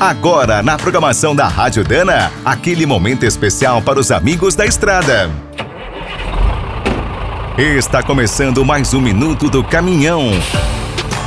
Agora, na programação da Rádio Dana, aquele momento especial para os amigos da estrada. Está começando mais um minuto do caminhão.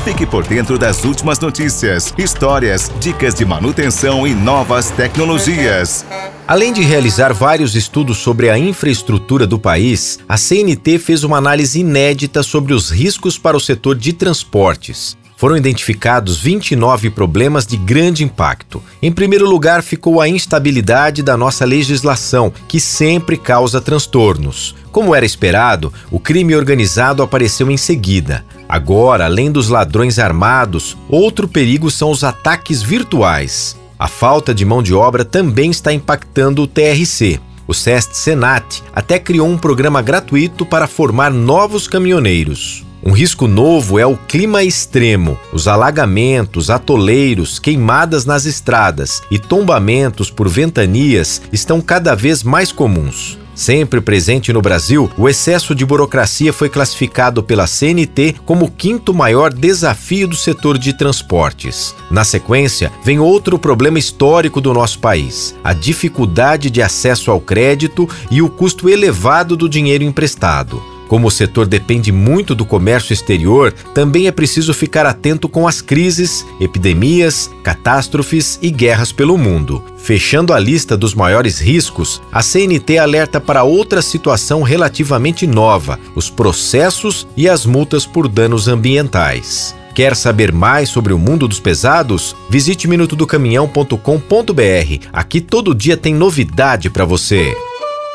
Fique por dentro das últimas notícias, histórias, dicas de manutenção e novas tecnologias. Além de realizar vários estudos sobre a infraestrutura do país, a CNT fez uma análise inédita sobre os riscos para o setor de transportes foram identificados 29 problemas de grande impacto. Em primeiro lugar, ficou a instabilidade da nossa legislação, que sempre causa transtornos. Como era esperado, o crime organizado apareceu em seguida. Agora, além dos ladrões armados, outro perigo são os ataques virtuais. A falta de mão de obra também está impactando o TRC. O SEST Senat até criou um programa gratuito para formar novos caminhoneiros. Um risco novo é o clima extremo. Os alagamentos, atoleiros, queimadas nas estradas e tombamentos por ventanias estão cada vez mais comuns. Sempre presente no Brasil, o excesso de burocracia foi classificado pela CNT como o quinto maior desafio do setor de transportes. Na sequência, vem outro problema histórico do nosso país: a dificuldade de acesso ao crédito e o custo elevado do dinheiro emprestado. Como o setor depende muito do comércio exterior, também é preciso ficar atento com as crises, epidemias, catástrofes e guerras pelo mundo. Fechando a lista dos maiores riscos, a CNT alerta para outra situação relativamente nova: os processos e as multas por danos ambientais. Quer saber mais sobre o mundo dos pesados? Visite minutodocaminhão.com.br. Aqui todo dia tem novidade para você.